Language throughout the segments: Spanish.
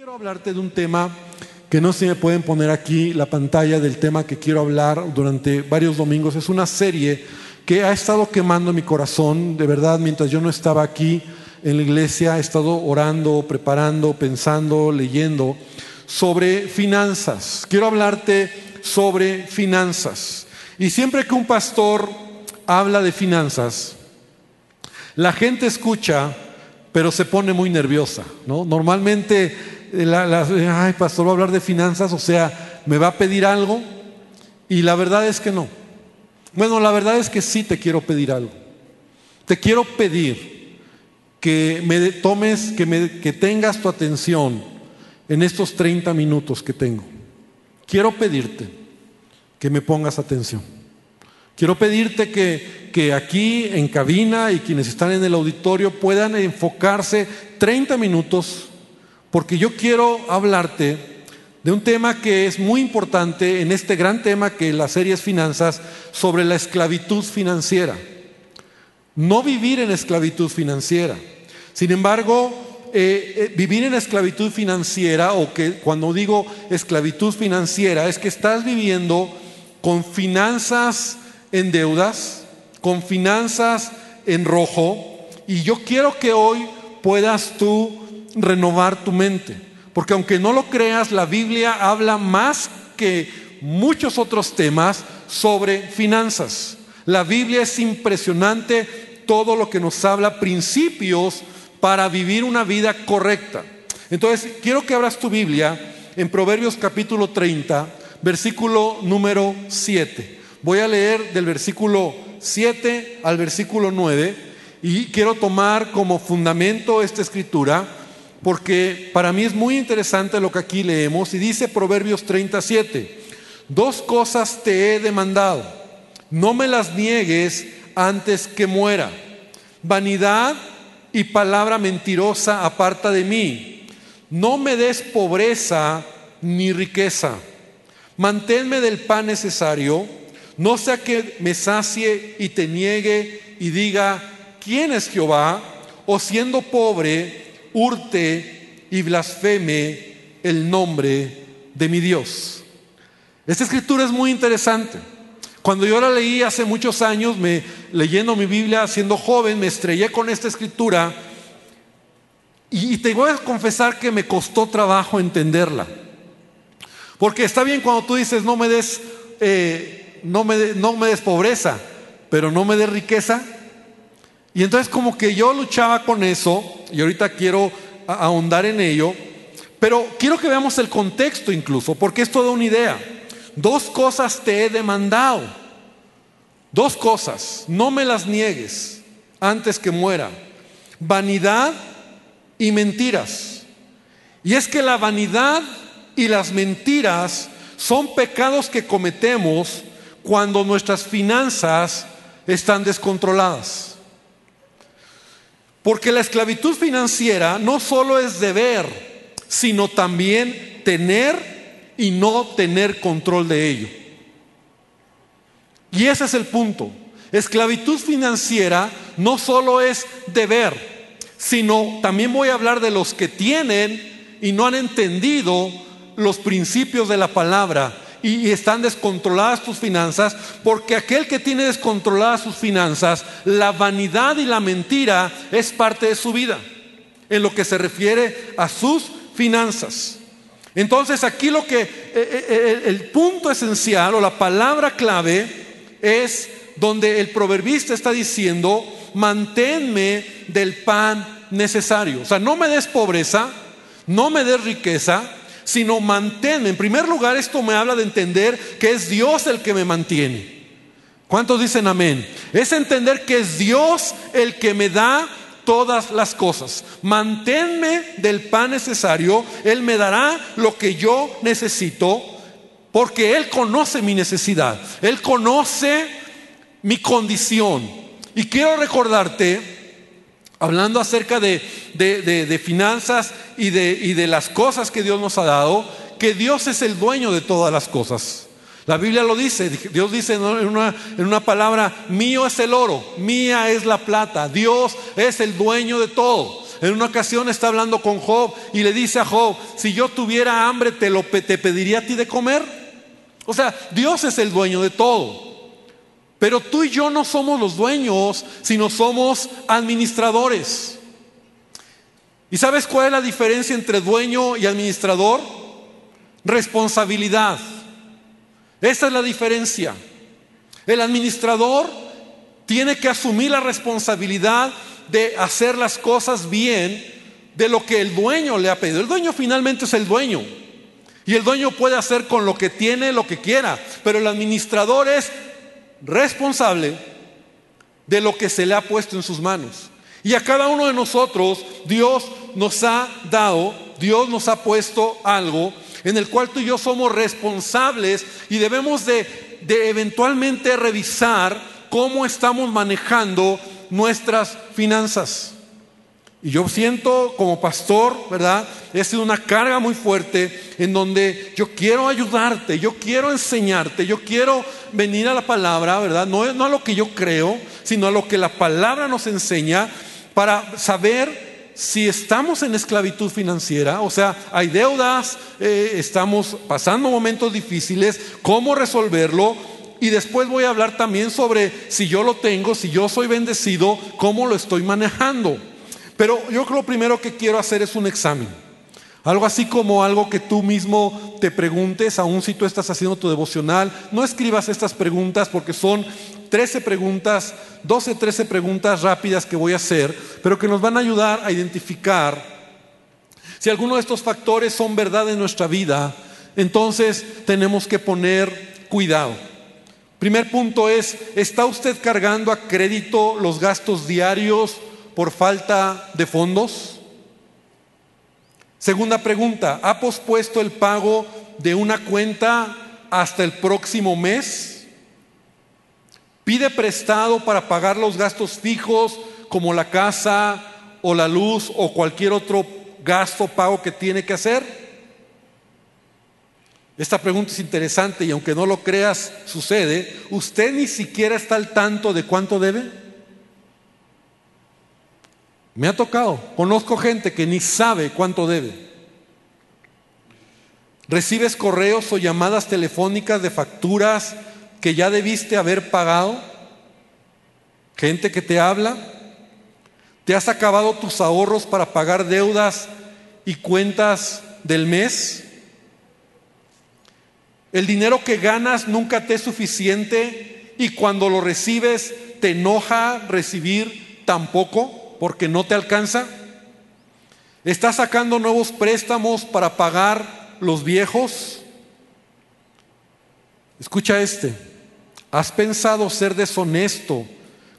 Quiero hablarte de un tema que no se me pueden poner aquí la pantalla del tema que quiero hablar durante varios domingos. Es una serie que ha estado quemando mi corazón, de verdad, mientras yo no estaba aquí en la iglesia, he estado orando, preparando, pensando, leyendo sobre finanzas. Quiero hablarte sobre finanzas. Y siempre que un pastor habla de finanzas, la gente escucha, pero se pone muy nerviosa. ¿no? Normalmente, la, ay, pastor, va a hablar de finanzas, o sea, me va a pedir algo. Y la verdad es que no. Bueno, la verdad es que sí te quiero pedir algo. Te quiero pedir que me tomes, que, me, tengas tu atención en estos 30 minutos que tengo. Quiero pedirte que me pongas atención. Quiero pedirte que aquí en cabina y quienes están en el auditorio puedan enfocarse 30 minutos porque yo quiero hablarte de un tema que es muy importante en este gran tema que la serie es finanzas, sobre la esclavitud financiera. No vivir en esclavitud financiera. Sin embargo, eh, eh, vivir en esclavitud financiera, o que cuando digo esclavitud financiera, es que estás viviendo con finanzas en deudas, con finanzas en rojo, y yo quiero que hoy puedas tú renovar tu mente, porque aunque no lo creas, la Biblia habla más que muchos otros temas sobre finanzas. La Biblia es impresionante todo lo que nos habla, principios para vivir una vida correcta. Entonces, quiero que abras tu Biblia en Proverbios capítulo 30, versículo número 7. Voy a leer del versículo 7 al versículo 9 y quiero tomar como fundamento esta escritura porque para mí es muy interesante lo que aquí leemos y dice Proverbios 37, dos cosas te he demandado, no me las niegues antes que muera, vanidad y palabra mentirosa aparta de mí. No me des pobreza ni riqueza. Manténme del pan necesario, no sea que me sacie y te niegue y diga, ¿quién es Jehová? O siendo pobre, hurte y blasfeme el nombre de mi Dios. Esta escritura es muy interesante. Cuando yo la leí hace muchos años, me, leyendo mi Biblia, siendo joven, me estrellé con esta escritura y, te voy a confesar que me costó trabajo entenderla. Porque está bien cuando tú dices, no me des, eh, no, me no me des pobreza, pero no me des riqueza. Y entonces como que yo luchaba con eso, y ahorita quiero ahondar en ello, pero quiero que veamos el contexto incluso, porque es toda una idea. Dos cosas te he demandado. Dos cosas, no me las niegues antes que muera. Vanidad y mentiras. Y es que la vanidad y las mentiras son pecados que cometemos cuando nuestras finanzas están descontroladas. Porque la esclavitud financiera no solo es deber, sino también tener y no tener control de ello. Y ese es el punto. Esclavitud financiera no solo es deber, sino también voy a hablar de los que tienen y no han entendido los principios de la palabra y, están descontroladas tus finanzas, porque aquel que tiene descontroladas sus finanzas, la vanidad y la mentira es parte de su vida, en lo que se refiere a sus finanzas. Entonces aquí lo que, eh, eh, eh, el punto esencial o la palabra clave es donde el proverbista está diciendo, manténme del pan necesario. O sea, no me des pobreza, no me des riqueza, sino manténme. En primer lugar, esto me habla de entender que es Dios el que me mantiene. ¿Cuántos dicen amén? Es entender que es Dios el que me da todas las cosas. Manténme del pan necesario, Él me dará lo que yo necesito, porque Él conoce mi necesidad, Él conoce mi condición. Y quiero recordarte, hablando acerca de, de, finanzas y de, y de las cosas que Dios nos ha dado, que Dios es el dueño de todas las cosas. La Biblia lo dice, Dios dice en una, en una, palabra, mío es el oro, mía es la plata, Dios es el dueño de todo. En una ocasión está hablando con Job y le dice a Job, si yo tuviera hambre, ¿te, lo, te pediría a ti de comer? O sea, Dios es el dueño de todo. Pero tú y yo no somos los dueños, sino somos administradores. ¿Y sabes cuál es la diferencia entre dueño y administrador? Responsabilidad. Esa es la diferencia. El administrador tiene que asumir la responsabilidad de hacer las cosas bien de lo que el dueño le ha pedido. El dueño finalmente es el dueño. Y el dueño puede hacer con lo que tiene lo que quiera, pero el administrador es responsable de lo que se le ha puesto en sus manos. Y a cada uno de nosotros Dios nos ha dado, Dios nos ha puesto algo en el cual tú y yo somos responsables y debemos de, eventualmente revisar cómo estamos manejando nuestras finanzas. Y yo siento como pastor, ¿verdad? Es sido una carga muy fuerte en donde yo quiero ayudarte, yo quiero enseñarte, yo quiero venir a la palabra, ¿verdad? No, no a lo que yo creo, sino a lo que la palabra nos enseña para saber si estamos en esclavitud financiera, o sea, hay deudas, eh, estamos pasando momentos difíciles, cómo resolverlo. Y después voy a hablar también sobre si yo lo tengo, si yo soy bendecido, cómo lo estoy manejando. Pero yo creo que lo primero que quiero hacer es un examen. Algo así como algo que tú mismo te preguntes, aun si tú estás haciendo tu devocional. No escribas estas preguntas porque son 13 preguntas, 12, 13 preguntas rápidas que voy a hacer, pero que nos van a ayudar a identificar si alguno de estos factores son verdad en nuestra vida. Entonces tenemos que poner cuidado. Primer punto es, ¿está usted cargando a crédito los gastos diarios? Por falta de fondos? Segunda pregunta, ¿ha pospuesto el pago de una cuenta hasta el próximo mes? ¿Pide prestado para pagar los gastos fijos como la casa o la luz o cualquier otro gasto pago que tiene que hacer? Esta pregunta es interesante y aunque no lo creas, sucede. ¿Usted ni siquiera está al tanto de cuánto debe? Me ha tocado, conozco gente que ni sabe cuánto debe. Recibes correos o llamadas telefónicas de facturas que ya debiste haber pagado. Gente que te habla. Te has acabado tus ahorros para pagar deudas y cuentas del mes. El dinero que ganas nunca te es suficiente y cuando lo recibes te enoja recibir tan poco porque no te alcanza? ¿Estás sacando nuevos préstamos para pagar los viejos? Escucha este. ¿Has pensado ser deshonesto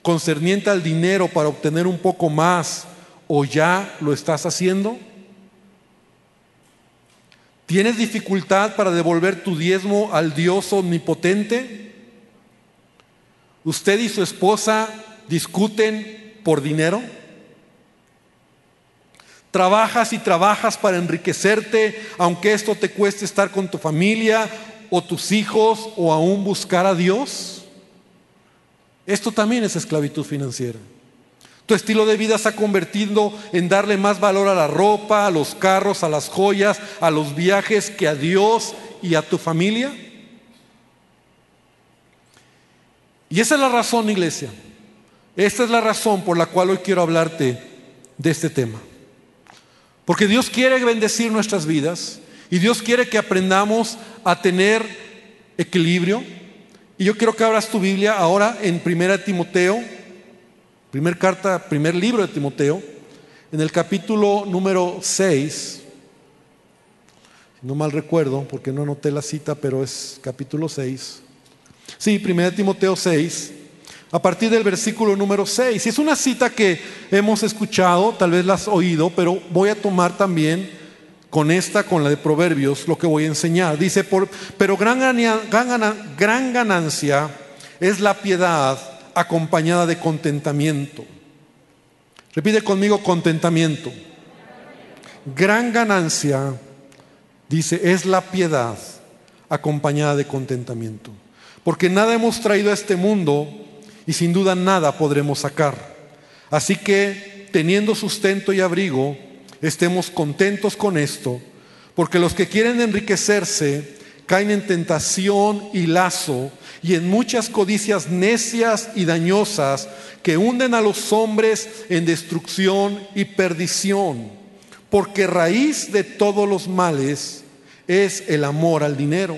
concerniente al dinero para obtener un poco más o ya lo estás haciendo? ¿Tienes dificultad para devolver tu diezmo al Dios omnipotente? ¿Usted y su esposa discuten por dinero? Trabajas y trabajas para enriquecerte, aunque esto te cueste estar con tu familia o tus hijos o aún buscar a Dios. Esto también es esclavitud financiera. Tu estilo de vida se ha convertido en darle más valor a la ropa, a los carros, a las joyas, a los viajes que a Dios y a tu familia. Y esa es la razón, iglesia. Esta es la razón por la cual hoy quiero hablarte de este tema. Porque Dios quiere bendecir nuestras vidas y Dios quiere que aprendamos a tener equilibrio. Y yo quiero que abras tu Biblia ahora en Primera Timoteo, primer carta, primer libro de Timoteo, en el capítulo número 6. No mal recuerdo, porque no anoté la cita, pero es capítulo 6. Sí, Primera Timoteo 6 a partir del versículo número 6. Y es una cita que hemos escuchado, tal vez la has oído, pero voy a tomar también con esta, con la de Proverbios, lo que voy a enseñar. Dice, pero gran ganancia es la piedad acompañada de contentamiento. Repite conmigo contentamiento. Gran ganancia, dice, es la piedad acompañada de contentamiento. Porque nada hemos traído a este mundo y sin duda nada podremos sacar. Así que teniendo sustento y abrigo, estemos contentos con esto, porque los que quieren enriquecerse caen en tentación y lazo y en muchas codicias necias y dañosas que hunden a los hombres en destrucción y perdición, porque raíz de todos los males es el amor al dinero,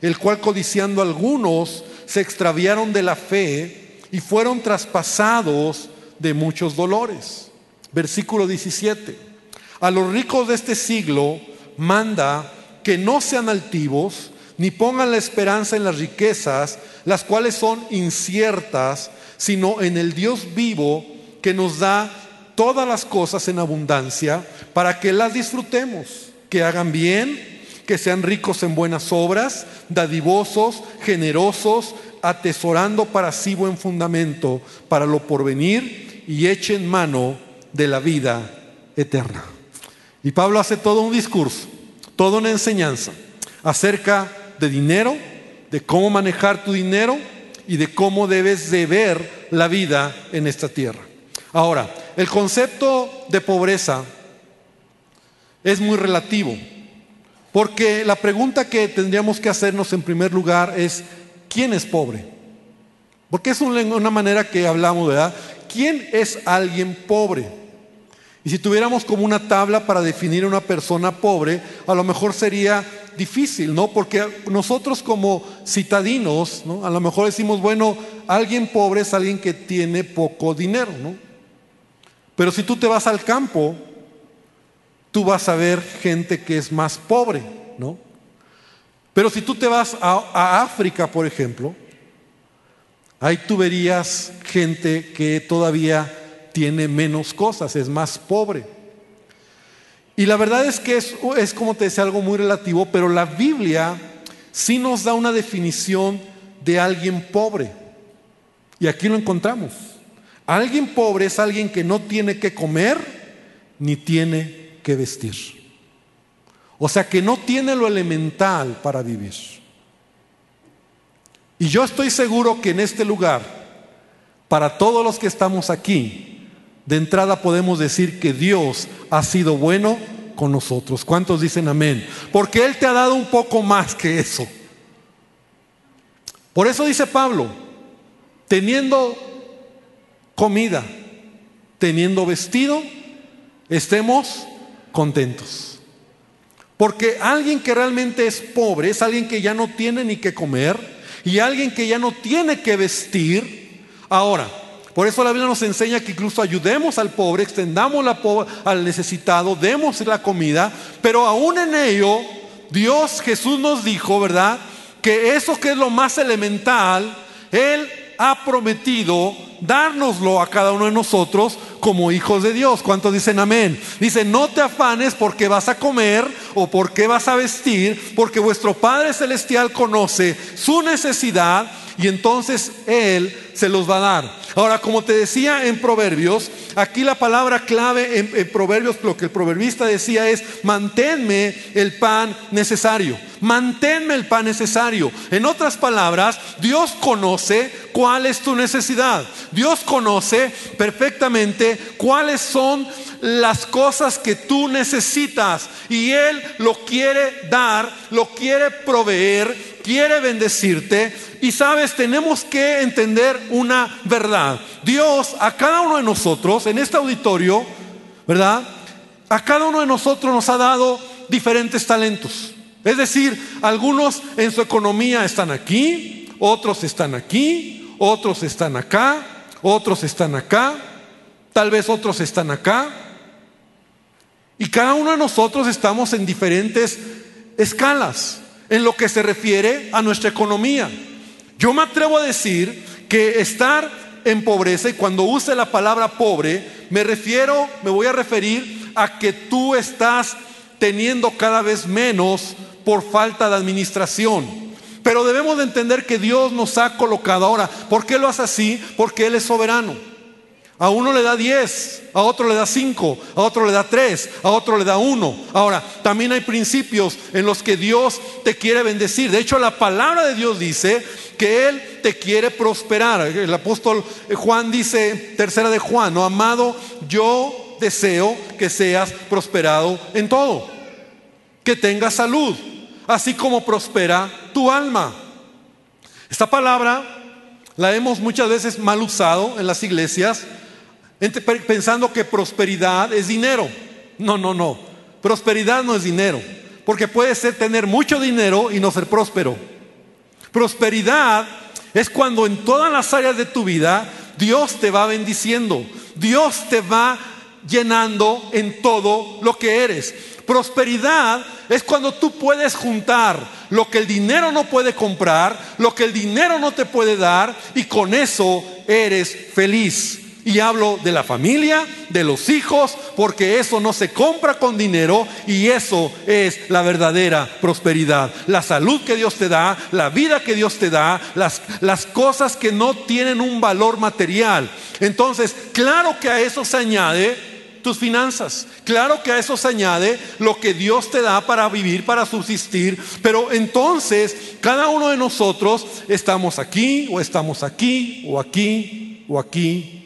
el cual codiciando algunos se extraviaron de la fe y fueron traspasados de muchos dolores. Versículo 17. A los ricos de este siglo manda que no sean altivos, ni pongan la esperanza en las riquezas, las cuales son inciertas, sino en el Dios vivo que nos da todas las cosas en abundancia para que las disfrutemos, que hagan bien, que sean ricos en buenas obras, dadivosos, generosos, atesorando para sí buen fundamento para lo porvenir y echen mano de la vida eterna. Y Pablo hace todo un discurso, toda una enseñanza acerca de dinero, de cómo manejar tu dinero y de cómo debes de ver la vida en esta tierra. Ahora, el concepto de pobreza es muy relativo, porque la pregunta que tendríamos que hacernos en primer lugar es, ¿quién es pobre? Porque es una manera que hablamos, ¿verdad? ¿Quién es alguien pobre? Y si tuviéramos como una tabla para definir a una persona pobre, a lo mejor sería difícil, ¿no? Porque nosotros como citadinos, ¿no? A lo mejor decimos, bueno, alguien pobre es alguien que tiene poco dinero, ¿no? Pero si tú te vas al campo, tú vas a ver gente que es más pobre, ¿no? Pero si tú te vas a, África, por ejemplo, ahí tú verías gente que todavía tiene menos cosas, es más pobre. Y la verdad es que es, es, como te decía algo muy relativo, pero la Biblia sí nos da una definición de alguien pobre. Y aquí lo encontramos. Alguien pobre es alguien que no tiene que comer ni tiene que vestir. O sea que no tiene lo elemental para vivir. Y yo estoy seguro que en este lugar, para todos los que estamos aquí, de entrada podemos decir que Dios ha sido bueno con nosotros. ¿Cuántos dicen amén? Porque Él te ha dado un poco más que eso. Por eso dice Pablo, teniendo comida, teniendo vestido, estemos contentos. Porque alguien que realmente es pobre es alguien que ya no tiene ni que comer y alguien que ya no tiene que vestir. Ahora, por eso la Biblia nos enseña que incluso ayudemos al pobre, extendamos la al necesitado, demos la comida, pero aún en ello, Dios Jesús nos dijo, ¿verdad? Que eso que es lo más elemental, Él ha prometido dárnoslo a cada uno de nosotros como hijos de Dios. ¿Cuántos dicen amén? Dice, no te afanes porque vas a comer o porque vas a vestir, porque vuestro Padre Celestial conoce su necesidad y entonces Él se los va a dar. Ahora, como te decía en Proverbios, aquí la palabra clave en, Proverbios, lo que el proverbista decía es, manténme el pan necesario, manténme el pan necesario. En otras palabras, Dios conoce cuál es tu necesidad. Dios conoce perfectamente cuáles son las cosas que tú necesitas y Él lo quiere dar, lo quiere proveer, quiere bendecirte y sabes, tenemos que entender una verdad. Dios a cada uno de nosotros, en este auditorio, ¿verdad? A cada uno de nosotros nos ha dado diferentes talentos. Es decir, algunos en su economía están aquí, otros están aquí, otros están acá, otros están acá, tal vez otros están acá. Y cada uno de nosotros estamos en diferentes escalas en lo que se refiere a nuestra economía. Yo me atrevo a decir que estar en pobreza, y cuando use la palabra pobre, me refiero, me voy a referir a que tú estás teniendo cada vez menos por falta de administración. Pero debemos de entender que Dios nos ha colocado ahora. ¿Por qué lo hace así? Porque Él es soberano. A uno le da 10, a otro le da 5, a otro le da 3, a otro le da 1. Ahora, también hay principios en los que Dios te quiere bendecir. De hecho, la palabra de Dios dice que Él te quiere prosperar. El apóstol Juan dice, tercera de Juan, no, amado, yo deseo que seas prosperado en todo, que tengas salud, así como prospera tu alma. Esta palabra la hemos muchas veces mal usado en las iglesias, pensando que prosperidad es dinero. No, no, no. Prosperidad no es dinero, porque puede ser tener mucho dinero y no ser próspero. Prosperidad es cuando en todas las áreas de tu vida Dios te va bendiciendo, Dios te va llenando en todo lo que eres. Prosperidad es cuando tú puedes juntar lo que el dinero no puede comprar, lo que el dinero no te puede dar, y con eso eres feliz. Y hablo de la familia, de los hijos, porque eso no se compra con dinero y eso es la verdadera prosperidad. La salud que Dios te da, la vida que Dios te da, las, las cosas que no tienen un valor material. Entonces, claro que a eso se añade tus finanzas. Claro que a eso se añade lo que Dios te da para vivir, para subsistir, pero entonces cada uno de nosotros estamos aquí o estamos aquí o aquí o aquí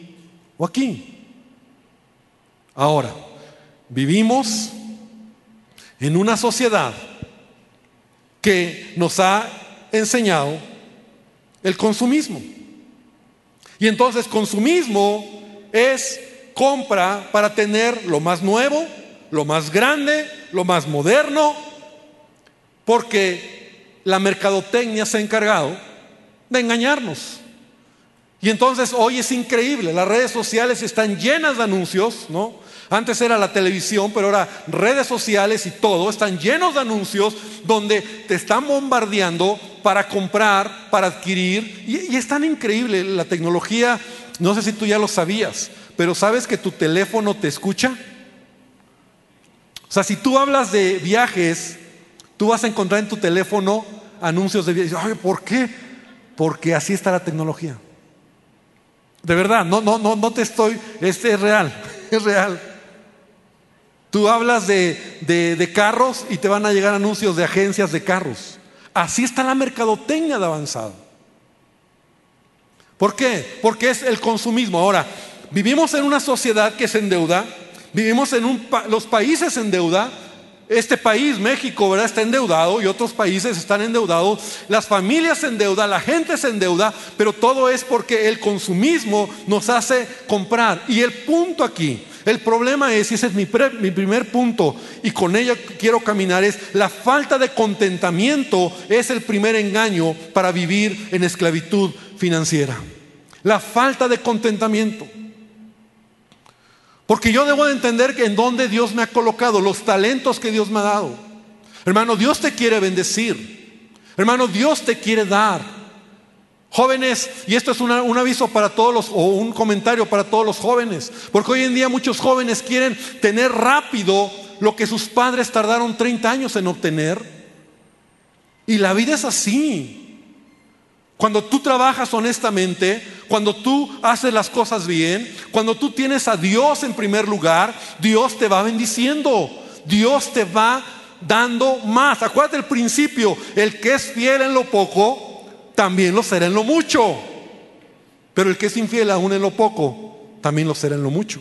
o aquí. Ahora, vivimos en una sociedad que nos ha enseñado el consumismo. Y entonces consumismo es compra para tener lo más nuevo, lo más grande, lo más moderno, porque la mercadotecnia se ha encargado de engañarnos. Y entonces hoy es increíble, las redes sociales están llenas de anuncios, ¿no? Antes era la televisión, pero ahora redes sociales y todo están llenos de anuncios donde te están bombardeando para comprar, para adquirir. Y, y es tan increíble la tecnología, no sé si tú ya lo sabías, pero ¿sabes que tu teléfono te escucha? O sea, si tú hablas de viajes, tú vas a encontrar en tu teléfono anuncios de viajes. Ay, ¿por qué? Porque así está la tecnología. De verdad, no, no, no, no te estoy, este es real, es real. Tú hablas de, de, de, carros y te van a llegar anuncios de agencias de carros. Así está la mercadotecnia de avanzado. ¿Por qué? Porque es el consumismo. Ahora, Vivimos en una sociedad que se endeuda, vivimos en un los países en deuda. Este país, México, está endeudado y otros países están endeudados. Las familias se endeudan, la gente se endeuda, pero todo es porque el consumismo nos hace comprar. Y el punto aquí, el problema es, y ese es mi, mi primer punto, y con ello quiero caminar, es la falta de contentamiento es el primer engaño para vivir en esclavitud financiera. La falta de contentamiento. Porque yo debo de entender que en dónde Dios me ha colocado, los talentos que Dios me ha dado. Hermano, Dios te quiere bendecir. Hermano, Dios te quiere dar. Jóvenes, y esto es un aviso para todos los, o un comentario para todos los jóvenes, porque hoy en día muchos jóvenes quieren tener rápido lo que sus padres tardaron 30 años en obtener. Y la vida es así. Cuando tú trabajas honestamente, cuando tú haces las cosas bien, cuando tú tienes a Dios en primer lugar, Dios te va bendiciendo, Dios te va dando más. Acuérdate el principio, el que es fiel en lo poco, también lo será en lo mucho. Pero el que es infiel aún en lo poco, también lo será en lo mucho.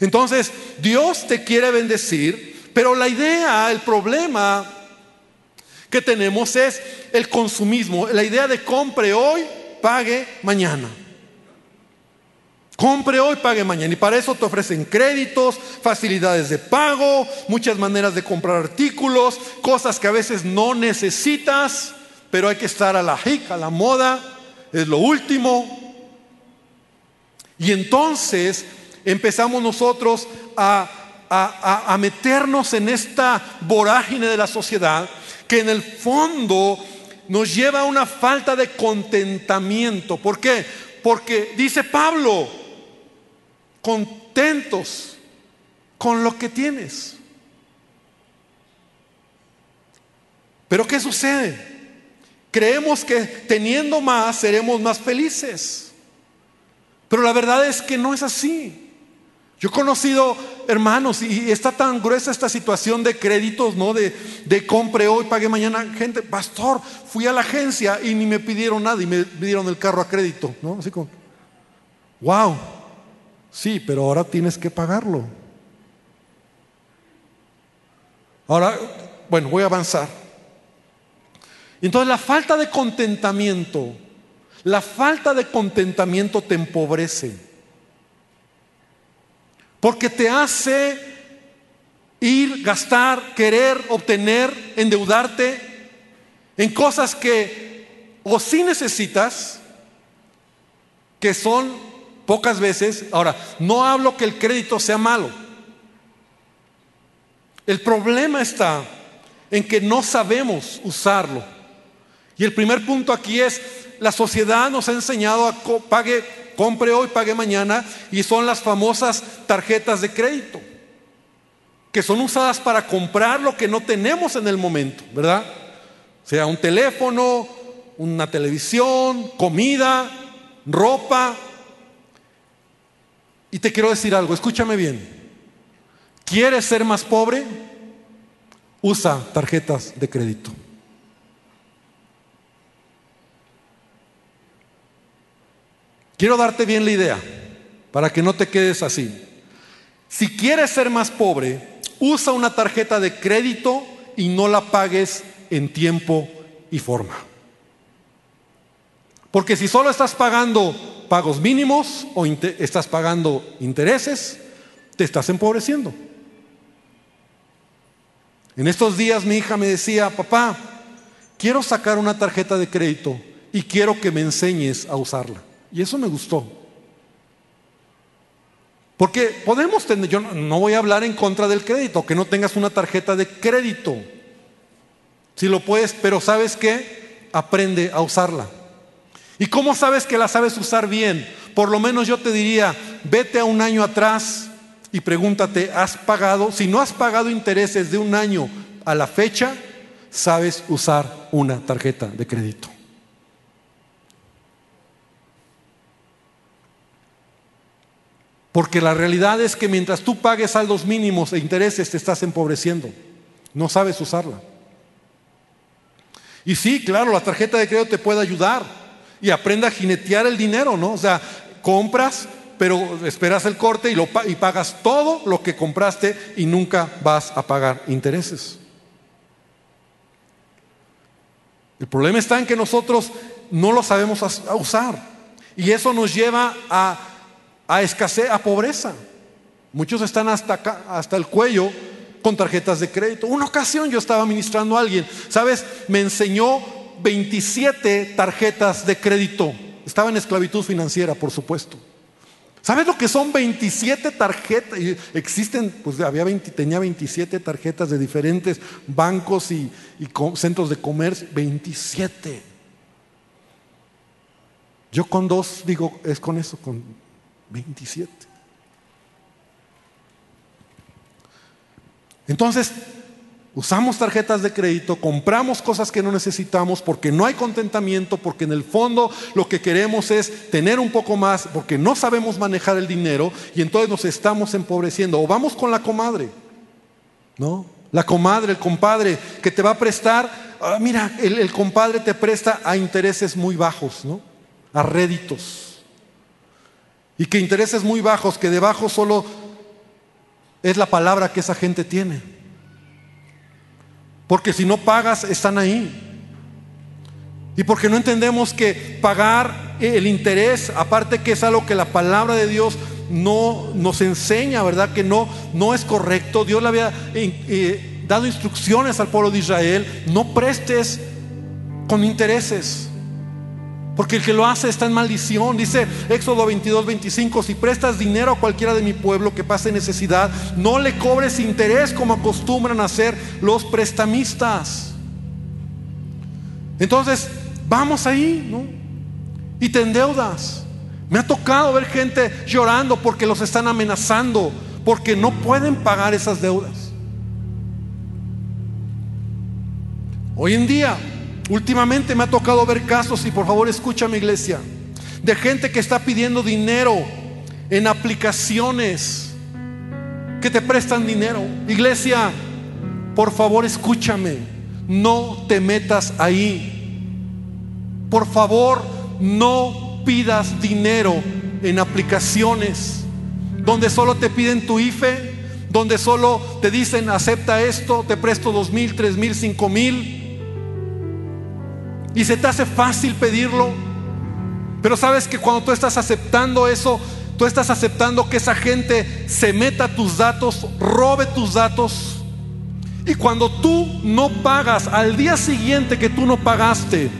Entonces, Dios te quiere bendecir, pero la idea, el problema que tenemos es el consumismo, la idea de compre hoy, pague mañana. Compre hoy, pague mañana. Y para eso te ofrecen créditos, facilidades de pago, muchas maneras de comprar artículos, cosas que a veces no necesitas, pero hay que estar a la hic, a la moda, es lo último. Y entonces empezamos nosotros a, a, a meternos en esta vorágine de la sociedad que en el fondo nos lleva a una falta de contentamiento. ¿Por qué? Porque dice Pablo, contentos con lo que tienes. Pero ¿qué sucede? Creemos que teniendo más seremos más felices. Pero la verdad es que no es así. Yo he conocido hermanos y está tan gruesa esta situación de créditos, ¿no? De, de compre hoy, pague mañana. Gente, pastor, fui a la agencia y ni me pidieron nada y me pidieron el carro a crédito, ¿no? Así como, wow, sí, pero ahora tienes que pagarlo. Ahora, bueno, voy a avanzar. Entonces la falta de contentamiento, la falta de contentamiento te empobrece. Porque te hace ir, gastar, querer, obtener, endeudarte en cosas que o sí necesitas, que son pocas veces. Ahora, no hablo que el crédito sea malo. El problema está en que no sabemos usarlo. Y el primer punto aquí es, la sociedad nos ha enseñado a pague compre hoy, pague mañana, y son las famosas tarjetas de crédito, que son usadas para comprar lo que no tenemos en el momento, ¿verdad? Sea un teléfono, una televisión, comida, ropa. Y te quiero decir algo, escúchame bien. ¿Quieres ser más pobre? Usa tarjetas de crédito. Quiero darte bien la idea para que no te quedes así. Si quieres ser más pobre, usa una tarjeta de crédito y no la pagues en tiempo y forma. Porque si solo estás pagando pagos mínimos o estás pagando intereses, te estás empobreciendo. En estos días mi hija me decía, papá, quiero sacar una tarjeta de crédito y quiero que me enseñes a usarla. Y eso me gustó. Porque podemos tener, yo no voy a hablar en contra del crédito, que no tengas una tarjeta de crédito. Si lo puedes, pero ¿sabes qué? Aprende a usarla. ¿Y cómo sabes que la sabes usar bien? Por lo menos yo te diría, vete a un año atrás y pregúntate, ¿has pagado? Si no has pagado intereses de un año a la fecha, sabes usar una tarjeta de crédito. Porque la realidad es que mientras tú pagues saldos mínimos e intereses te estás empobreciendo. No sabes usarla. Y sí, claro, la tarjeta de crédito te puede ayudar y aprenda a jinetear el dinero, ¿no? O sea, compras, pero esperas el corte y, y pagas todo lo que compraste y nunca vas a pagar intereses. El problema está en que nosotros no lo sabemos usar y eso nos lleva a a escasez, a pobreza. Muchos están hasta acá, hasta el cuello con tarjetas de crédito. Una ocasión yo estaba ministrando a alguien, ¿sabes? Me enseñó 27 tarjetas de crédito. Estaba en esclavitud financiera, por supuesto. ¿Sabes lo que son 27 tarjetas? Existen, pues había 20, tenía 27 tarjetas de diferentes bancos y, y centros de comercio. 27. Yo con dos digo, es con eso, con 27. Entonces, usamos tarjetas de crédito, compramos cosas que no necesitamos porque no hay contentamiento, porque en el fondo lo que queremos es tener un poco más, porque no sabemos manejar el dinero y entonces nos estamos empobreciendo. O vamos con la comadre, ¿no? La comadre, el compadre que te va a prestar, ah, mira, el, el compadre te presta a intereses muy bajos, ¿no? A réditos y que intereses muy bajos, que debajo solo es la palabra que esa gente tiene. Porque si no pagas, están ahí. Y porque no entendemos que pagar el interés, aparte que es algo que la palabra de Dios no nos enseña, ¿verdad? Que no, no es correcto. Dios le había eh, eh, dado instrucciones al pueblo de Israel, no prestes con intereses. Porque el que lo hace está en maldición. Dice Éxodo 22, 25, si prestas dinero a cualquiera de mi pueblo que pase necesidad, no le cobres interés como acostumbran hacer los prestamistas. Entonces, vamos ahí, ¿no? Y te endeudas. Me ha tocado ver gente llorando porque los están amenazando, porque no pueden pagar esas deudas. Hoy en día Últimamente me ha tocado ver casos, y por favor escucha iglesia, de gente que está pidiendo dinero en aplicaciones que te prestan dinero. Iglesia, por favor escúchame, no te metas ahí. Por favor, no pidas dinero en aplicaciones donde solo te piden tu IFE, donde solo te dicen acepta esto, te presto dos mil, tres mil, cinco mil. Y se te hace fácil pedirlo. Pero sabes que cuando tú estás aceptando eso, tú estás aceptando que esa gente se meta tus datos, robe tus datos. Y cuando tú no pagas, al día siguiente que tú no pagaste,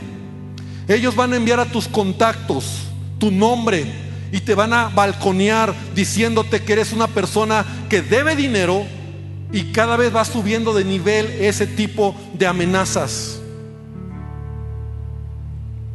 ellos van a enviar a tus contactos tu nombre y te van a balconear diciéndote que eres una persona que debe dinero y cada vez va subiendo de nivel ese tipo de amenazas.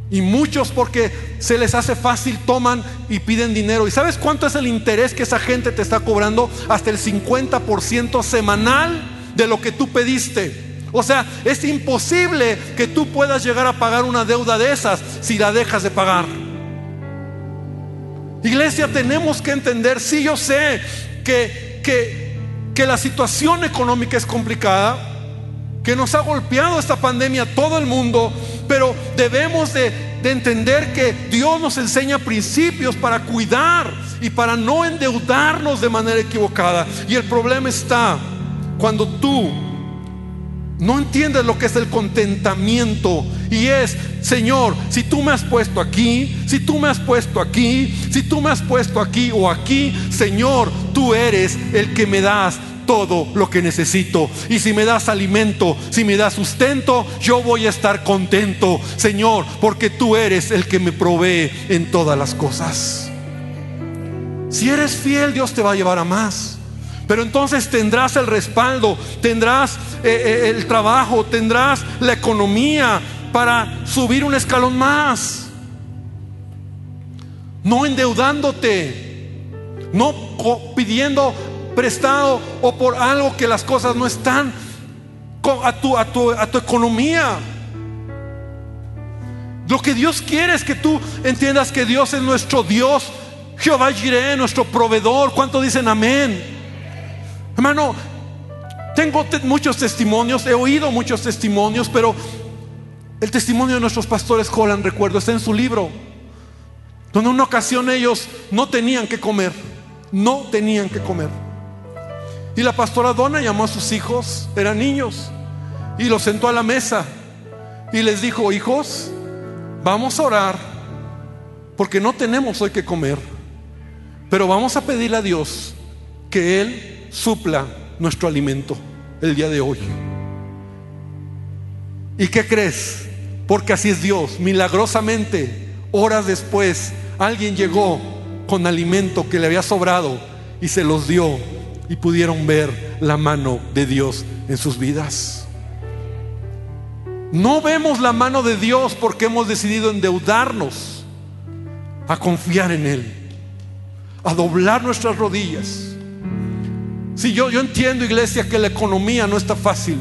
Y muchos porque se les hace fácil toman y piden dinero. ¿Y sabes cuánto es el interés que esa gente te está cobrando? Hasta el 50% semanal de lo que tú pediste. O sea, es imposible que tú puedas llegar a pagar una deuda de esas si la dejas de pagar. Iglesia, tenemos que entender, sí yo sé que, que, que la situación económica es complicada, que nos ha golpeado esta pandemia todo el mundo, pero debemos de, de, entender que Dios nos enseña principios para cuidar y para no endeudarnos de manera equivocada. Y el problema está cuando tú no entiendes lo que es el contentamiento. Y es, Señor, si tú me has puesto aquí, si tú me has puesto aquí, si tú me has puesto aquí o aquí, Señor, tú eres el que me das todo lo que necesito. Y si me das alimento, si me das sustento, yo voy a estar contento, Señor, porque tú eres el que me provee en todas las cosas. Si eres fiel, Dios te va a llevar a más. Pero entonces tendrás el respaldo, tendrás eh, eh, el trabajo, tendrás la economía para subir un escalón más. No endeudándote, no pidiendo prestado o por algo que las cosas no están a tu, a tu, a tu economía. Lo que Dios quiere es que tú entiendas que Dios es nuestro Dios, Jehová Jireh, nuestro proveedor. ¿Cuánto dicen amén? Hermano, tengo muchos testimonios, he oído muchos testimonios, pero el testimonio de nuestros pastores Holland, recuerdo, está en su libro, donde en una ocasión ellos no tenían que comer, no tenían que comer. Y la pastora Donna llamó a sus hijos, eran niños, y los sentó a la mesa y les dijo, hijos, vamos a orar, porque no tenemos hoy que comer, pero vamos a pedirle a Dios que Él supla nuestro alimento el día de hoy. ¿Y qué crees? Porque así es Dios. Milagrosamente, horas después, alguien llegó con alimento que le había sobrado y se los dio y pudieron ver la mano de Dios en sus vidas. No vemos la mano de Dios porque hemos decidido endeudarnos a confiar en Él, a doblar nuestras rodillas si yo, yo entiendo, iglesia, que la economía no está fácil.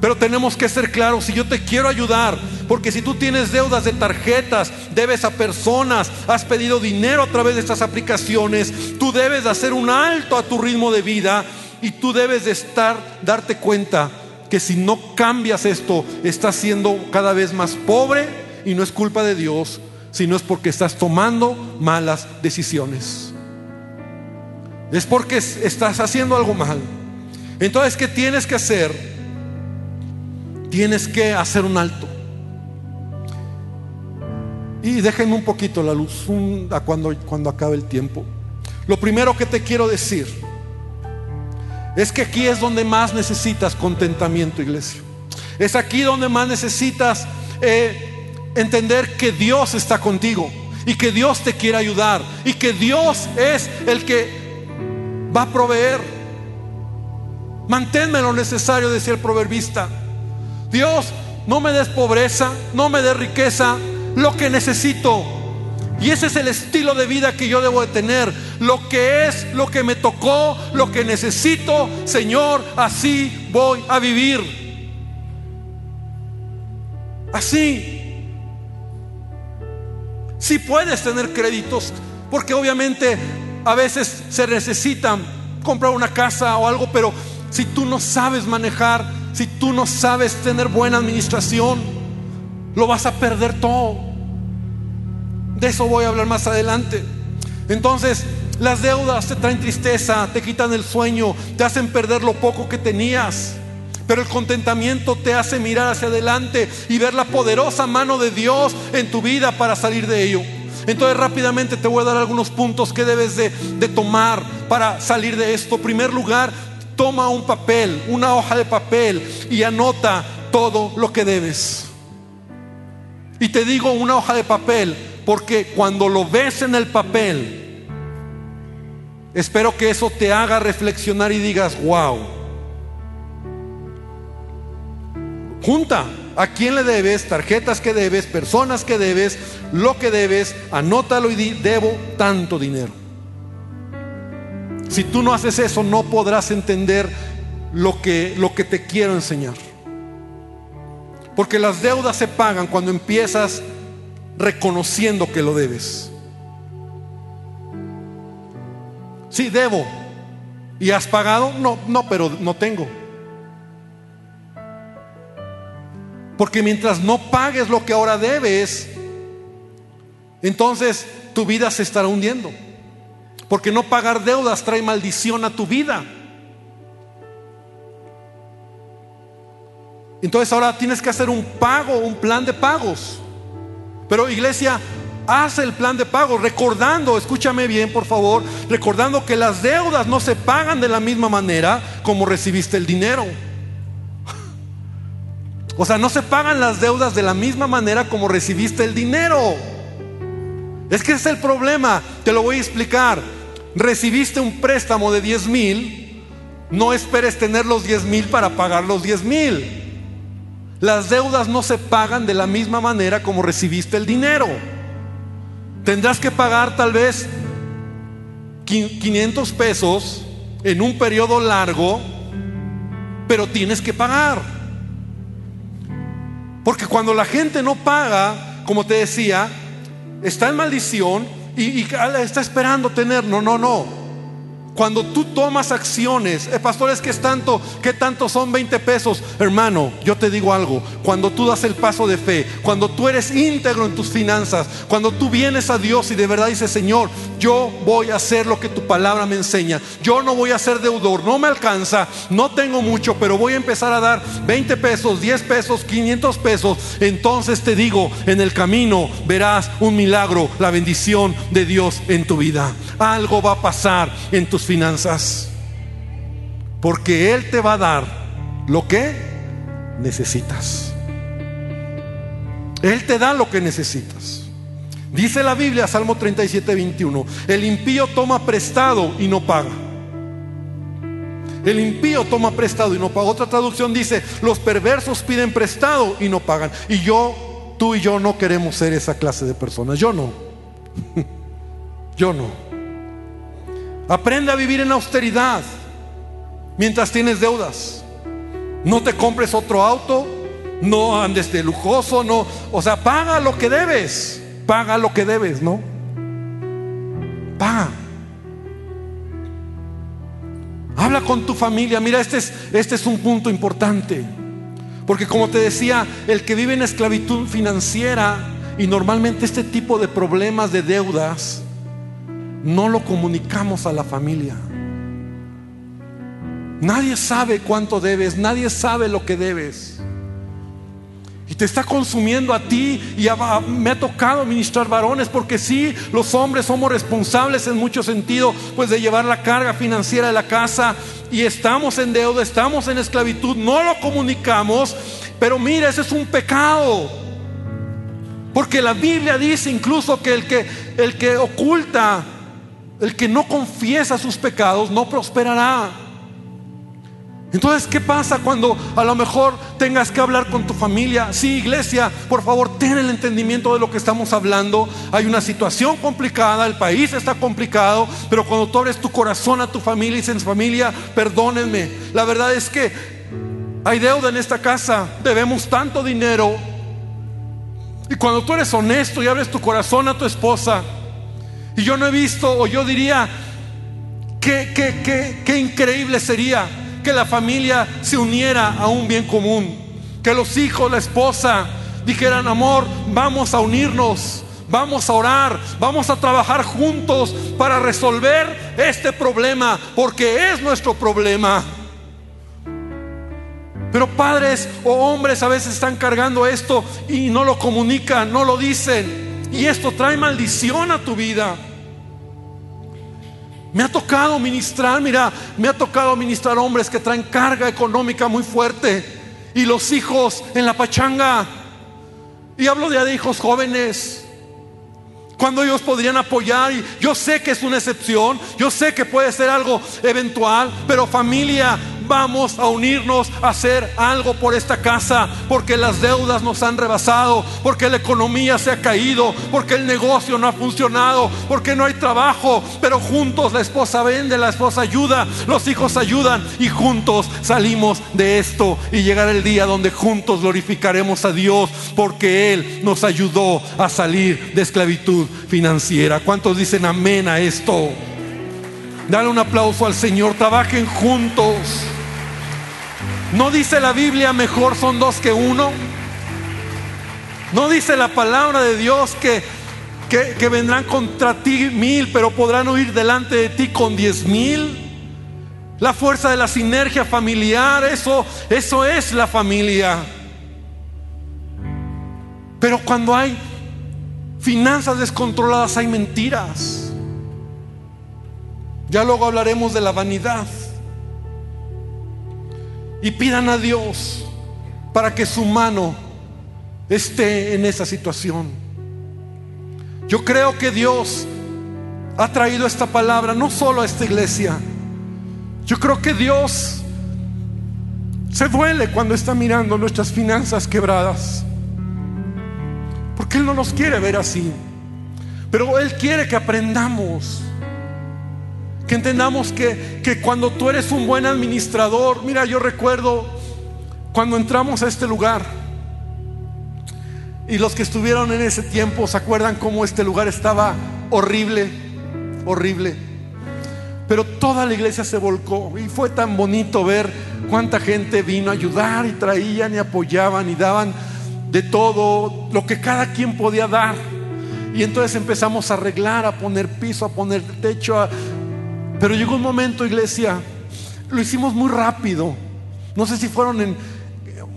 Pero tenemos que ser claros, si yo te quiero ayudar, porque si tú tienes deudas de tarjetas, debes a personas, has pedido dinero a través de estas aplicaciones, tú debes de hacer un alto a tu ritmo de vida y tú debes de estar, darte cuenta que si no cambias esto, estás siendo cada vez más pobre y no es culpa de Dios, sino es porque estás tomando malas decisiones es porque estás haciendo algo mal. Entonces, ¿qué tienes que hacer? Tienes que hacer un alto. Y déjenme un poquito la luz a cuando, cuando acabe el tiempo. Lo primero que te quiero decir es que aquí es donde más necesitas contentamiento, iglesia. Es aquí donde más necesitas eh, entender que Dios está contigo y que Dios te quiere ayudar y que Dios es el que va a proveer. Manténme lo necesario, decía el proverbista. Dios, no me des pobreza, no me des riqueza, lo que necesito. Y ese es el estilo de vida que yo debo de tener. Lo que es, lo que me tocó, lo que necesito, Señor, así voy a vivir. Así. Si puedes tener créditos, porque obviamente a veces se necesitan comprar una casa o algo, pero si tú no sabes manejar, si tú no sabes tener buena administración, lo vas a perder todo. De eso voy a hablar más adelante. Entonces, las deudas te traen tristeza, te quitan el sueño, te hacen perder lo poco que tenías. Pero el contentamiento te hace mirar hacia adelante y ver la poderosa mano de Dios en tu vida para salir de ello. Entonces rápidamente te voy a dar algunos puntos que debes de, tomar para salir de esto. En primer lugar, toma un papel, una hoja de papel y anota todo lo que debes. Y te digo una hoja de papel porque cuando lo ves en el papel, espero que eso te haga reflexionar y digas, wow. Junta a quién le debes, tarjetas que debes, personas que debes, lo que debes, anótalo y debo tanto dinero. Si tú no haces eso, no podrás entender lo que, lo que te quiero enseñar. Porque las deudas se pagan cuando empiezas reconociendo que lo debes. Sí, debo. ¿Y has pagado? No, no, pero no tengo. Porque mientras no pagues lo que ahora debes, entonces tu vida se estará hundiendo. Porque no pagar deudas trae maldición a tu vida. Entonces ahora tienes que hacer un pago, un plan de pagos. Pero iglesia, haz el plan de pagos, recordando, escúchame bien por favor, recordando que las deudas no se pagan de la misma manera como recibiste el dinero. O sea, no se pagan las deudas de la misma manera como recibiste el dinero. Es que ese es el problema, te lo voy a explicar. Recibiste un préstamo de 10 mil, no esperes tener los 10 mil para pagar los 10 mil. Las deudas no se pagan de la misma manera como recibiste el dinero. Tendrás que pagar tal vez 500 pesos en un periodo largo, pero tienes que pagar. Porque cuando la gente no paga, como te decía, está en maldición y, está esperando tener. No, no, no. Cuando tú tomas acciones, eh, pastor, es que es tanto, ¿qué tanto son 20 pesos? Hermano, yo te digo algo, cuando tú das el paso de fe, cuando tú eres íntegro en tus finanzas, cuando tú vienes a Dios y de verdad dices, Señor, yo voy a hacer lo que tu palabra me enseña, yo no voy a ser deudor, no me alcanza, no tengo mucho, pero voy a empezar a dar 20 pesos, 10 pesos, 500 pesos, entonces te digo, en el camino verás un milagro, la bendición de Dios en tu vida. Algo va a pasar en finanzas. Porque Él te va a dar lo que necesitas. Él te da lo que necesitas. Dice la Biblia, Salmo 37, 21, el impío toma prestado y no paga. El impío toma prestado y no paga. Otra traducción dice, los perversos piden prestado y no pagan. Y yo, tú y yo no queremos ser esa clase de personas. Yo no. Yo no. Aprende a vivir en austeridad mientras tienes deudas. No te compres otro auto, no andes de lujoso, no, o sea, paga lo que debes, paga lo que debes, ¿no? Paga. Habla con tu familia. Mira, este es, este es un punto importante. Porque como te decía, el que vive en esclavitud financiera y normalmente este tipo de problemas de deudas no lo comunicamos a la familia. Nadie sabe cuánto debes, nadie sabe lo que debes. Y te está consumiendo a ti y me ha tocado ministrar varones porque sí, los hombres somos responsables en mucho sentido, pues de llevar la carga financiera de la casa y estamos en deuda, estamos en esclavitud, no lo comunicamos, pero mira, ese es un pecado. Porque la Biblia dice incluso que el que el que oculta el que no confiesa sus pecados no prosperará. Entonces, ¿qué pasa cuando a lo mejor tengas que hablar con tu familia? Sí, iglesia, por favor, ten el entendimiento de lo que estamos hablando. Hay una situación complicada, el país está complicado, pero cuando tú abres tu corazón a tu familia y dices, familia, perdónenme. La verdad es que hay deuda en esta casa, debemos tanto dinero. Y cuando tú eres honesto y abres tu corazón a tu esposa, y yo no he visto, o yo diría, Qué, increíble sería que la familia se uniera a un bien común. Que los hijos, la esposa, dijeran, amor, vamos a unirnos, vamos a orar, vamos a trabajar juntos para resolver este problema, porque es nuestro problema. Pero padres o hombres a veces están cargando esto y no lo comunican, no lo dicen. Y esto trae maldición a tu vida. Me ha tocado ministrar, mira, me ha tocado ministrar hombres que traen carga económica muy fuerte y los hijos en la pachanga. Y hablo de hijos jóvenes. Cuando ellos podrían apoyar, y yo sé que es una excepción, yo sé que puede ser algo eventual, pero familia, vamos a unirnos a hacer algo por esta casa, porque las deudas nos han rebasado, porque la economía se ha caído, porque el negocio no ha funcionado, porque no hay trabajo, pero juntos la esposa vende, la esposa ayuda, los hijos ayudan y juntos salimos de esto y llegará el día donde juntos glorificaremos a Dios, porque Él nos ayudó a salir de esclavitud financiera. ¿Cuántos dicen amén a esto? Dale un aplauso al Señor, trabajen juntos. ¿No dice la Biblia mejor son dos que uno? ¿No dice la palabra de Dios que, que, vendrán contra ti mil, pero podrán huir delante de ti con diez mil? La fuerza de la sinergia familiar, eso, eso es la familia. Pero cuando hay finanzas descontroladas hay mentiras. Ya luego hablaremos de la vanidad y pidan a Dios para que su mano esté en esa situación. Yo creo que Dios ha traído esta palabra no solo a esta iglesia. Yo creo que Dios se duele cuando está mirando nuestras finanzas quebradas. Porque Él no nos quiere ver así. Pero Él quiere que aprendamos que entendamos que, que cuando tú eres un buen administrador, mira, yo recuerdo cuando entramos a este lugar, y los que estuvieron en ese tiempo se acuerdan cómo este lugar estaba horrible, horrible. Pero toda la iglesia se volcó y fue tan bonito ver cuánta gente vino a ayudar y traían y apoyaban y daban de todo lo que cada quien podía dar. Y entonces empezamos a arreglar, a poner piso, a poner techo, a, pero llegó un momento, iglesia, lo hicimos muy rápido. No sé si fueron en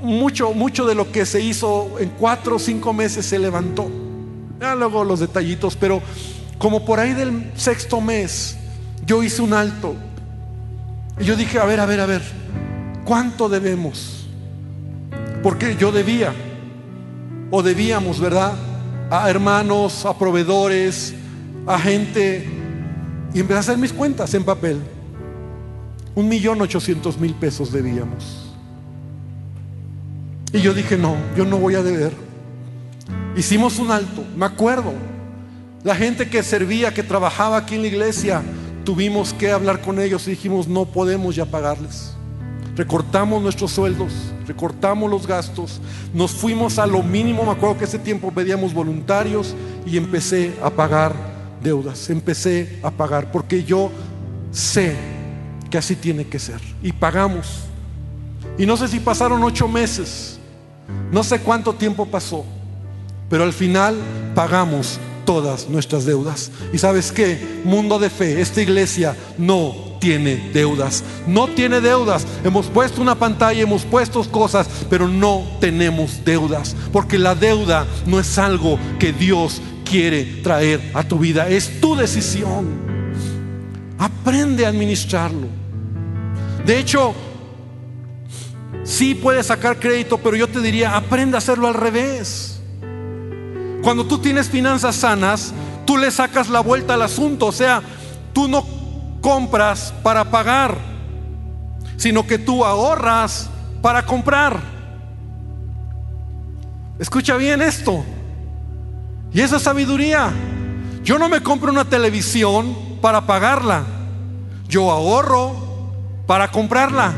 mucho, mucho de lo que se hizo en cuatro o cinco meses se levantó. Ya luego los detallitos, pero como por ahí del sexto mes, yo hice un alto. Y yo dije, a ver, a ver, a ver, ¿cuánto debemos? Porque yo debía, o debíamos, ¿verdad? A hermanos, a proveedores, a gente y empecé a hacer mis cuentas en papel. Un millón ochocientos mil pesos debíamos. Y yo dije, no, yo no voy a deber. Hicimos un alto, me acuerdo. La gente que servía, que trabajaba aquí en la iglesia, tuvimos que hablar con ellos y dijimos, no podemos ya pagarles. Recortamos nuestros sueldos, recortamos los gastos, nos fuimos a lo mínimo, me acuerdo que ese tiempo pedíamos voluntarios y empecé a pagar deudas, empecé a pagar, porque yo sé que así tiene que ser. Y pagamos. Y no sé si pasaron ocho meses, no sé cuánto tiempo pasó, pero al final pagamos todas nuestras deudas. Y sabes qué, mundo de fe, esta iglesia no tiene deudas, no tiene deudas. Hemos puesto una pantalla, hemos puesto cosas, pero no tenemos deudas, porque la deuda no es algo que Dios quiere traer a tu vida. Es tu decisión. Aprende a administrarlo. De hecho, sí puedes sacar crédito, pero yo te diría, aprende a hacerlo al revés. Cuando tú tienes finanzas sanas, tú le sacas la vuelta al asunto. O sea, tú no compras para pagar, sino que tú ahorras para comprar. Escucha bien esto. Y esa sabiduría. Yo no me compro una televisión para pagarla. Yo ahorro para comprarla.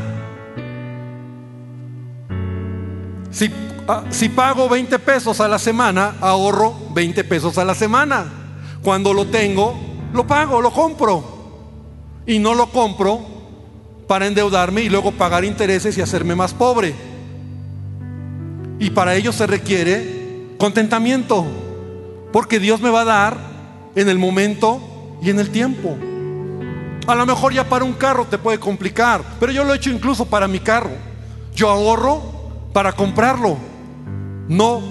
Si, ah, si, pago 20 pesos a la semana, ahorro 20 pesos a la semana. Cuando lo tengo, lo pago, lo compro. y no lo compro para endeudarme y luego pagar intereses y hacerme más pobre. Y para ello se requiere contentamiento, porque Dios me va a dar en el momento y en el tiempo. A lo mejor ya para un carro te puede complicar, pero yo lo he hecho incluso para mi carro. Yo ahorro para comprarlo. No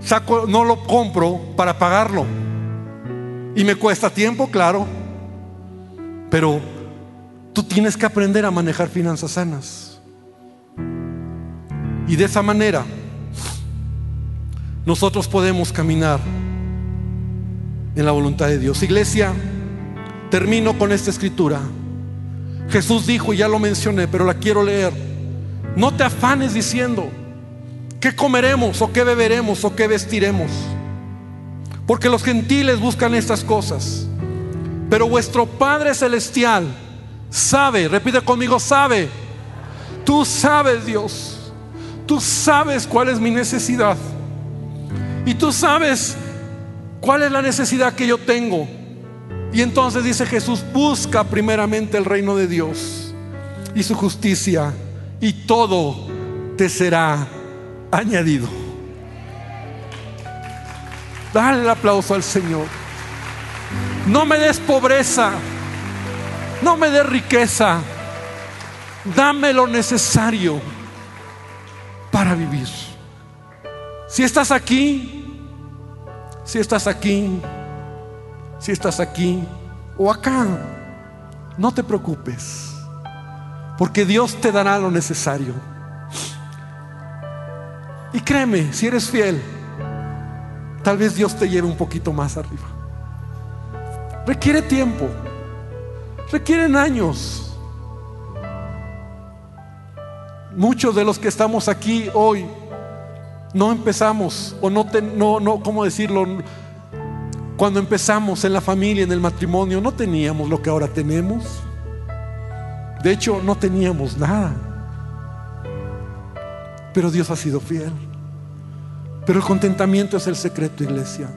saco, no lo compro para pagarlo. Y me cuesta tiempo, claro. Pero tú tienes que aprender a manejar finanzas sanas. Y de esa manera nosotros podemos caminar en la voluntad de Dios. Iglesia, termino con esta escritura. Jesús dijo, y ya lo mencioné, pero la quiero leer. No te afanes diciendo, ¿qué comeremos o qué beberemos o qué vestiremos? Porque los gentiles buscan estas cosas. Pero vuestro Padre Celestial sabe, repite conmigo, sabe. Tú sabes, Dios. Tú sabes cuál es mi necesidad. Y tú sabes cuál es la necesidad que yo tengo. Y entonces dice Jesús, busca primeramente el reino de Dios y su justicia y todo te será añadido. Dale el aplauso al Señor. No me des pobreza, no me des riqueza, dame lo necesario para vivir. Si estás aquí, si estás aquí, si estás aquí o acá, no te preocupes, porque Dios te dará lo necesario. Y créeme, si eres fiel, tal vez Dios te lleve un poquito más arriba. Requiere tiempo, requieren años. Muchos de los que estamos aquí hoy no empezamos, o no, no, no, ¿cómo decirlo? Cuando empezamos en la familia, en el matrimonio, no teníamos lo que ahora tenemos. De hecho, no teníamos nada. Pero Dios ha sido fiel. Pero el contentamiento es el secreto, iglesia.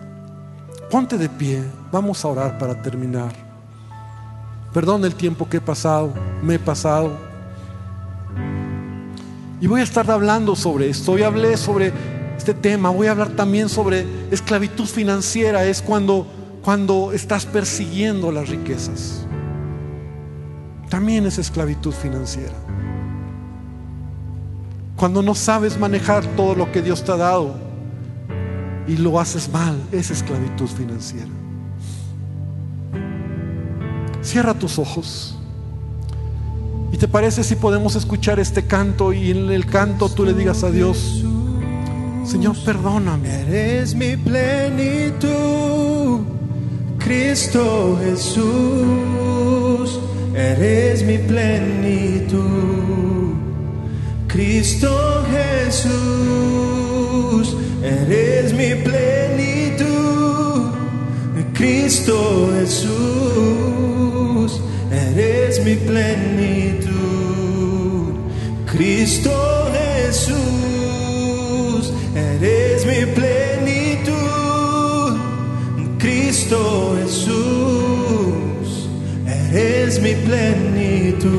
Ponte de pie, vamos a orar para terminar. Perdón el tiempo que he pasado, me he pasado. Y voy a estar hablando sobre esto. Hoy hablé sobre este tema. Voy a hablar también sobre esclavitud financiera. Es cuando, cuando estás persiguiendo las riquezas. También es esclavitud financiera. Cuando no sabes manejar todo lo que Dios te ha dado y lo haces mal, es esclavitud financiera. Cierra tus ojos. ¿Y te parece si podemos escuchar este canto y en el canto tú le digas a Dios, Señor, perdóname? Eres mi plenitud, Cristo Jesús, eres mi plenitud, Cristo Jesús, eres mi plenitud, Cristo Jesús, eres mi plenitud. Cristo Jesús, eres mi plenitud. Cristo Jesús, eres mi plenitud.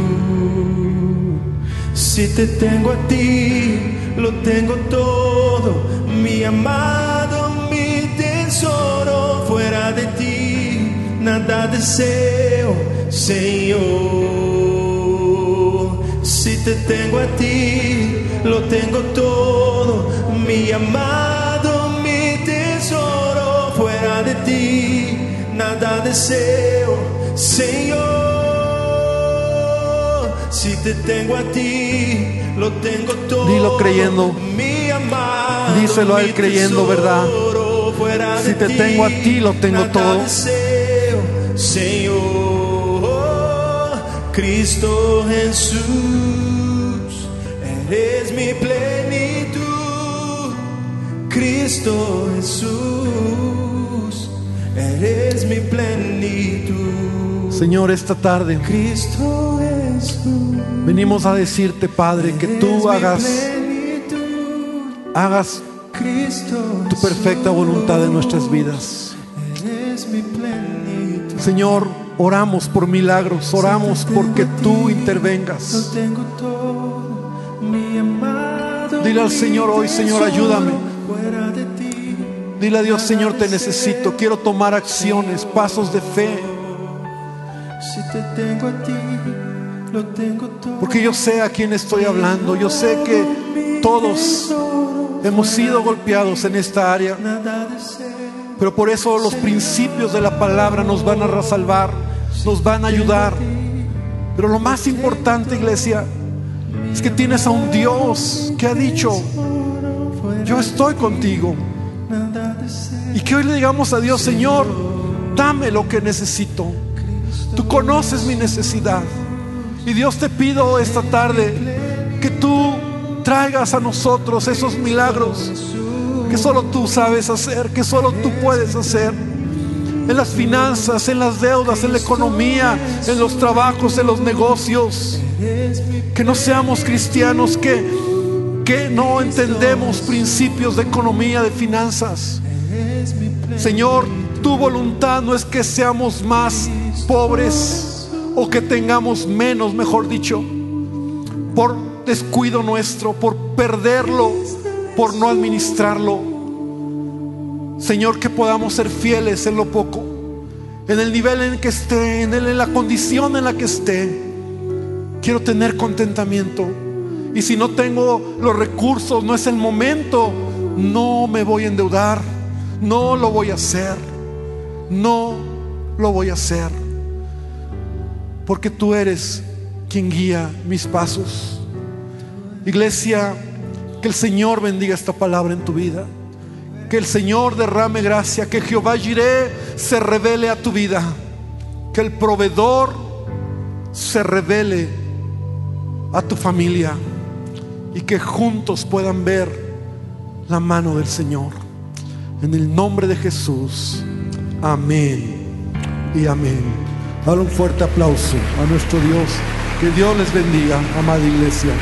Si te tengo a ti, lo tengo todo, mi amado, mi tesoro, fuera de ti, nada deseo, Señor. Si te tengo a ti, lo tengo todo, mi amado, mi tesoro, fuera de ti, nada deseo, Señor. Si te tengo a ti, lo tengo todo. Dilo creyendo. Mi amado, Díselo a él mi creyendo, ¿verdad? tesoro, fuera Si de te tengo a ti, lo tengo nada todo. deseo, Señor, Cristo Jesús, eres mi plenitud. Cristo Jesús, eres mi plenitud. Señor, esta tarde Cristo Jesús, venimos a decirte, Padre, que tú hagas, plenitud. hagas Cristo tu perfecta voluntad en nuestras vidas. Señor, Oramos por milagros, oramos porque tú intervengas. Dile al Señor hoy, Señor, ayúdame. Dile a Dios, Señor, te necesito. Quiero tomar acciones, pasos de fe. si te tengo a ti, lo tengo todo. Porque yo sé a quién estoy hablando. Yo sé que todos hemos sido golpeados en esta área. Pero por eso los principios de la palabra nos van a salvar, nos van a ayudar. Pero lo más importante, iglesia, es que tienes a un Dios que ha dicho, yo estoy contigo. Y que hoy le digamos a Dios, Señor, dame lo que necesito. Tú conoces mi necesidad. Y Dios te pido esta tarde que tú traigas a nosotros esos milagros que solo tú sabes hacer, que solo tú puedes hacer. En las finanzas, en las deudas, en la economía, en los trabajos, en los negocios. Que no seamos cristianos que, que no entendemos principios de economía, de finanzas. Señor, tu voluntad no es que seamos más pobres o que tengamos menos, mejor dicho, por descuido nuestro, por perderlo, por no administrarlo. Señor, que podamos ser fieles en lo poco, en el nivel en que esté, en, en la condición en la que esté. Quiero tener contentamiento. Y si no tengo los recursos, no es el momento, no me voy a endeudar, no lo voy a hacer, no lo voy a hacer. Porque tú eres quien guía mis pasos. Iglesia, que el Señor bendiga esta palabra en tu vida. Que el Señor derrame gracia, que Jehová Jireh se revele a tu vida. Que el proveedor se revele a tu familia y que juntos puedan ver la mano del Señor. En el nombre de Jesús. Amén y amén. Dale un fuerte aplauso a nuestro Dios. Que Dios les bendiga, amada iglesia.